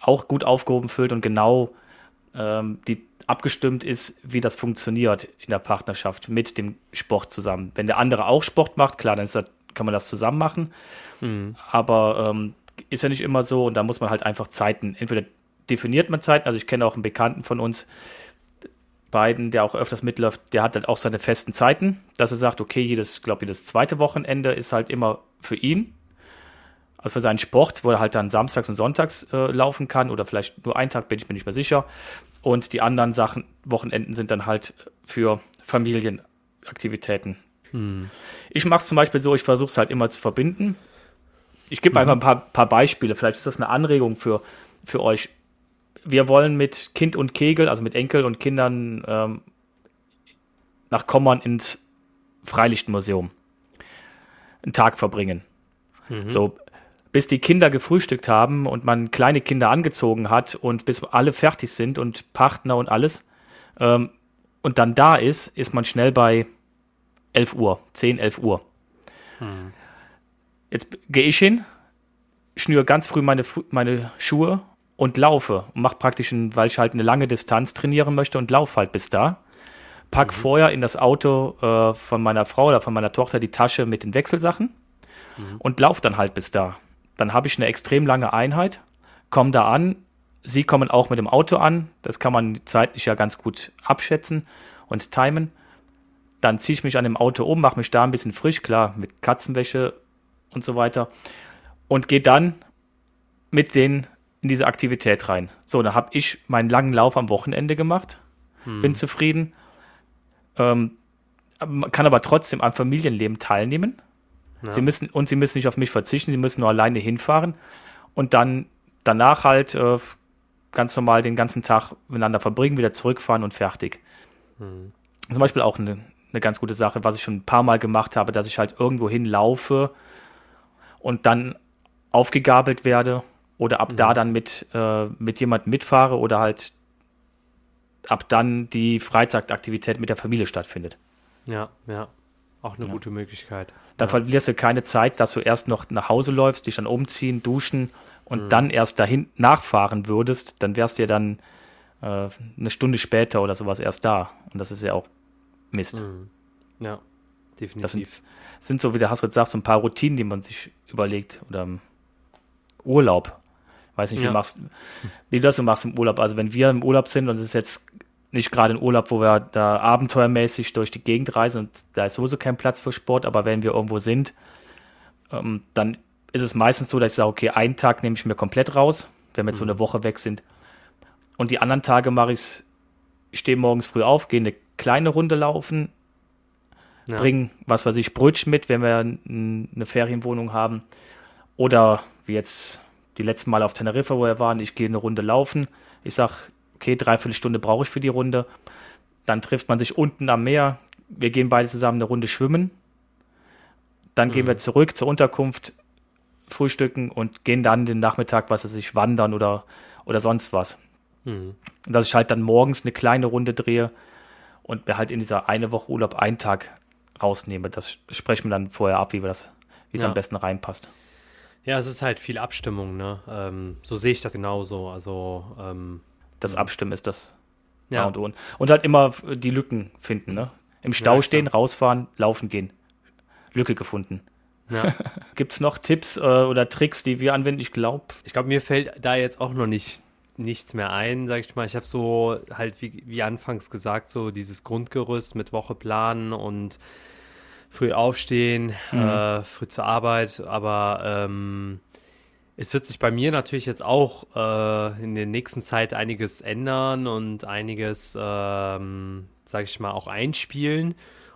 auch gut aufgehoben fühlt und genau ähm, die abgestimmt ist, wie das funktioniert in der Partnerschaft mit dem Sport zusammen. Wenn der andere auch Sport macht, klar, dann das, kann man das zusammen machen. Mhm. Aber ähm, ist ja nicht immer so und da muss man halt einfach Zeiten. Entweder definiert man Zeiten, also ich kenne auch einen Bekannten von uns, beiden, der auch öfters mitläuft, der hat dann auch seine festen Zeiten, dass er sagt, okay, jedes, glaube jedes zweite Wochenende ist halt immer für ihn, also für seinen Sport, wo er halt dann samstags und sonntags äh, laufen kann oder vielleicht nur einen Tag, bin ich mir nicht mehr sicher. Und die anderen Sachen, Wochenenden sind dann halt für Familienaktivitäten. Hm. Ich mache es zum Beispiel so, ich versuche es halt immer zu verbinden. Ich gebe mhm. einfach ein paar, paar, Beispiele. Vielleicht ist das eine Anregung für, für euch. Wir wollen mit Kind und Kegel, also mit Enkel und Kindern ähm, nach Kommern ins Freilichtmuseum einen Tag verbringen. Mhm. So, bis die Kinder gefrühstückt haben und man kleine Kinder angezogen hat und bis alle fertig sind und Partner und alles ähm, und dann da ist, ist man schnell bei 11 Uhr, 10, 11 Uhr. Mhm. Jetzt gehe ich hin, schnüre ganz früh meine, meine Schuhe und laufe und mache praktisch, ein, weil ich halt eine lange Distanz trainieren möchte und laufe halt bis da. Pack mhm. vorher in das Auto äh, von meiner Frau oder von meiner Tochter die Tasche mit den Wechselsachen mhm. und laufe dann halt bis da. Dann habe ich eine extrem lange Einheit, komme da an. Sie kommen auch mit dem Auto an. Das kann man zeitlich ja ganz gut abschätzen und timen. Dann ziehe ich mich an dem Auto um, mache mich da ein bisschen frisch, klar, mit Katzenwäsche und so weiter. Und gehe dann mit denen in diese Aktivität rein. So, dann habe ich meinen langen Lauf am Wochenende gemacht, hm. bin zufrieden, ähm, kann aber trotzdem am Familienleben teilnehmen. Ja. Sie müssen, und sie müssen nicht auf mich verzichten, sie müssen nur alleine hinfahren und dann danach halt äh, ganz normal den ganzen Tag miteinander verbringen, wieder zurückfahren und fertig. Hm. Zum Beispiel auch eine, eine ganz gute Sache, was ich schon ein paar Mal gemacht habe, dass ich halt irgendwo hinlaufe und dann aufgegabelt werde oder ab mhm. da dann mit, äh, mit jemandem mitfahre oder halt ab dann die Freizeitaktivität mit der Familie stattfindet. Ja, ja. Auch eine ja. gute Möglichkeit. Dann ja. verlierst du keine Zeit, dass du erst noch nach Hause läufst, dich dann umziehen, duschen und mhm. dann erst dahin nachfahren würdest, dann wärst du ja dann äh, eine Stunde später oder sowas erst da. Und das ist ja auch Mist. Mhm. Ja, definitiv. Das sind, sind so, wie der Hasrit sagt, so ein paar Routinen, die man sich überlegt. Oder Urlaub. Weiß nicht, wie, ja. machst, wie du das so machst im Urlaub. Also wenn wir im Urlaub sind und es ist jetzt nicht gerade ein Urlaub, wo wir da abenteuermäßig durch die Gegend reisen und da ist sowieso kein Platz für Sport, aber wenn wir irgendwo sind, ähm, dann ist es meistens so, dass ich sage, okay, einen Tag nehme ich mir komplett raus, wenn wir jetzt mhm. so eine Woche weg sind. Und die anderen Tage mache ich es, ich stehe morgens früh auf, gehe eine kleine Runde laufen, ja. bringe, was weiß ich, Brötchen mit, wenn wir eine Ferienwohnung haben. Oder wie jetzt die letzten Mal auf Teneriffa, wo wir waren, ich gehe eine Runde laufen. Ich sage, okay, dreiviertel Stunde brauche ich für die Runde. Dann trifft man sich unten am Meer. Wir gehen beide zusammen eine Runde schwimmen. Dann mhm. gehen wir zurück zur Unterkunft, frühstücken und gehen dann den Nachmittag, was weiß ich, wandern oder, oder sonst was. Mhm. Dass ich halt dann morgens eine kleine Runde drehe und mir halt in dieser eine Woche Urlaub einen Tag rausnehme. Das sprechen wir dann vorher ab, wie wir das, wie es ja. am besten reinpasst. Ja, es ist halt viel Abstimmung, ne? Ähm, so sehe ich das genauso. Also ähm, das Abstimmen ist das ja. und O. Und halt immer die Lücken finden, ne? Im Stau ja, stehen, rausfahren, laufen gehen. Lücke gefunden. Ja. Gibt es noch Tipps äh, oder Tricks, die wir anwenden? Ich glaube. Ich glaube, mir fällt da jetzt auch noch nicht nichts mehr ein, sag ich mal. Ich habe so halt, wie, wie anfangs gesagt, so dieses Grundgerüst mit Woche planen und früh aufstehen, mhm. äh, früh zur Arbeit, aber ähm, es wird sich bei mir natürlich jetzt auch äh, in der nächsten Zeit einiges ändern und einiges, ähm, sage ich mal, auch einspielen.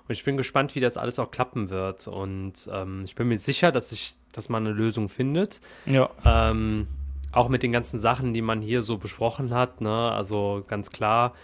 Und ich bin gespannt, wie das alles auch klappen wird. Und ähm, ich bin mir sicher, dass ich, dass man eine Lösung findet. Ja. Ähm, auch mit den ganzen Sachen, die man hier so besprochen hat. Ne? Also ganz klar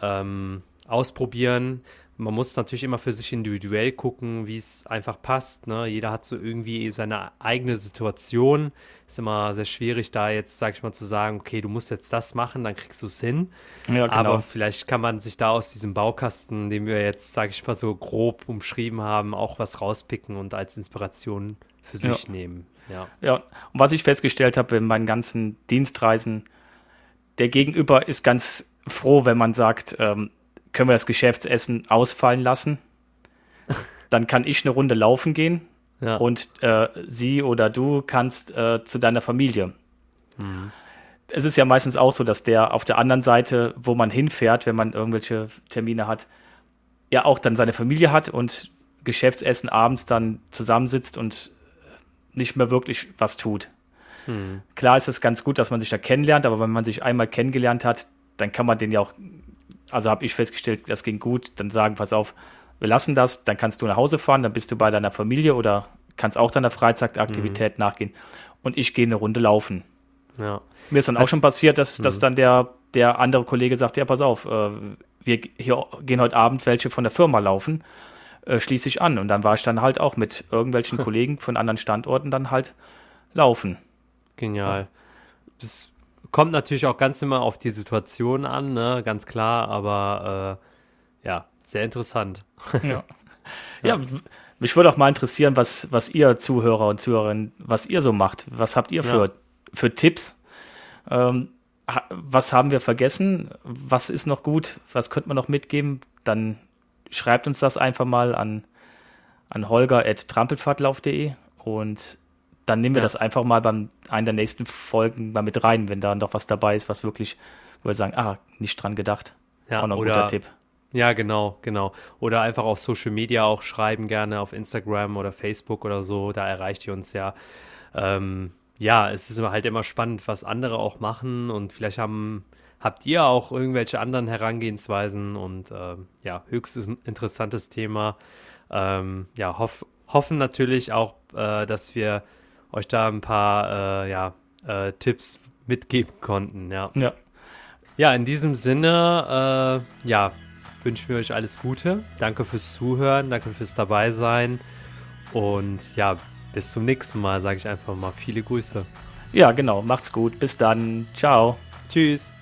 ähm, ausprobieren man muss natürlich immer für sich individuell gucken, wie es einfach passt. Ne? Jeder hat so irgendwie seine eigene Situation. Ist immer sehr schwierig, da jetzt, sag ich mal, zu sagen, okay, du musst jetzt das machen, dann kriegst du es hin. Ja, genau. Aber vielleicht kann man sich da aus diesem Baukasten, den wir jetzt, sag ich mal, so grob umschrieben haben, auch was rauspicken und als Inspiration für sich ja. nehmen. Ja. ja, und was ich festgestellt habe in meinen ganzen Dienstreisen, der Gegenüber ist ganz froh, wenn man sagt, ähm, können wir das Geschäftsessen ausfallen lassen. Dann kann ich eine Runde laufen gehen ja. und äh, sie oder du kannst äh, zu deiner Familie. Mhm. Es ist ja meistens auch so, dass der auf der anderen Seite, wo man hinfährt, wenn man irgendwelche Termine hat, ja auch dann seine Familie hat und Geschäftsessen abends dann zusammensitzt und nicht mehr wirklich was tut. Mhm. Klar ist es ganz gut, dass man sich da kennenlernt, aber wenn man sich einmal kennengelernt hat, dann kann man den ja auch also habe ich festgestellt, das ging gut. Dann sagen, pass auf, wir lassen das, dann kannst du nach Hause fahren, dann bist du bei deiner Familie oder kannst auch deiner Freizeitaktivität mhm. nachgehen. Und ich gehe eine Runde laufen. Ja. Mir ist dann auch schon passiert, dass, dass mhm. dann der, der andere Kollege sagt, ja, pass auf, äh, wir hier gehen heute Abend welche von der Firma laufen, äh, schließe ich an. Und dann war ich dann halt auch mit irgendwelchen Kollegen von anderen Standorten dann halt laufen. Genial. Das kommt natürlich auch ganz immer auf die Situation an, ne? ganz klar, aber äh, ja, sehr interessant. Ja. ja. mich würde auch mal interessieren, was, was ihr Zuhörer und Zuhörerinnen, was ihr so macht. Was habt ihr für, ja. für Tipps? Ähm, was haben wir vergessen? Was ist noch gut? Was könnte man noch mitgeben? Dann schreibt uns das einfach mal an, an holger.trampelfahrtlauf.de und dann nehmen wir ja. das einfach mal beim einen der nächsten Folgen mal mit rein, wenn da noch was dabei ist, was wirklich, wo wir sagen, ah, nicht dran gedacht. Ja, auch noch ein oder, guter Tipp. Ja, genau, genau. Oder einfach auf Social Media auch schreiben, gerne auf Instagram oder Facebook oder so, da erreicht ihr uns ja. Ähm, ja, es ist halt immer spannend, was andere auch machen und vielleicht haben, habt ihr auch irgendwelche anderen Herangehensweisen und äh, ja, höchst interessantes Thema. Ähm, ja, hoff, hoffen natürlich auch, äh, dass wir euch da ein paar äh, ja, äh, Tipps mitgeben konnten. Ja. ja. Ja, in diesem Sinne, äh, ja, wünschen wir euch alles Gute. Danke fürs Zuhören, danke fürs Dabeisein und ja, bis zum nächsten Mal, sage ich einfach mal. Viele Grüße. Ja, genau. Macht's gut. Bis dann. Ciao. Tschüss.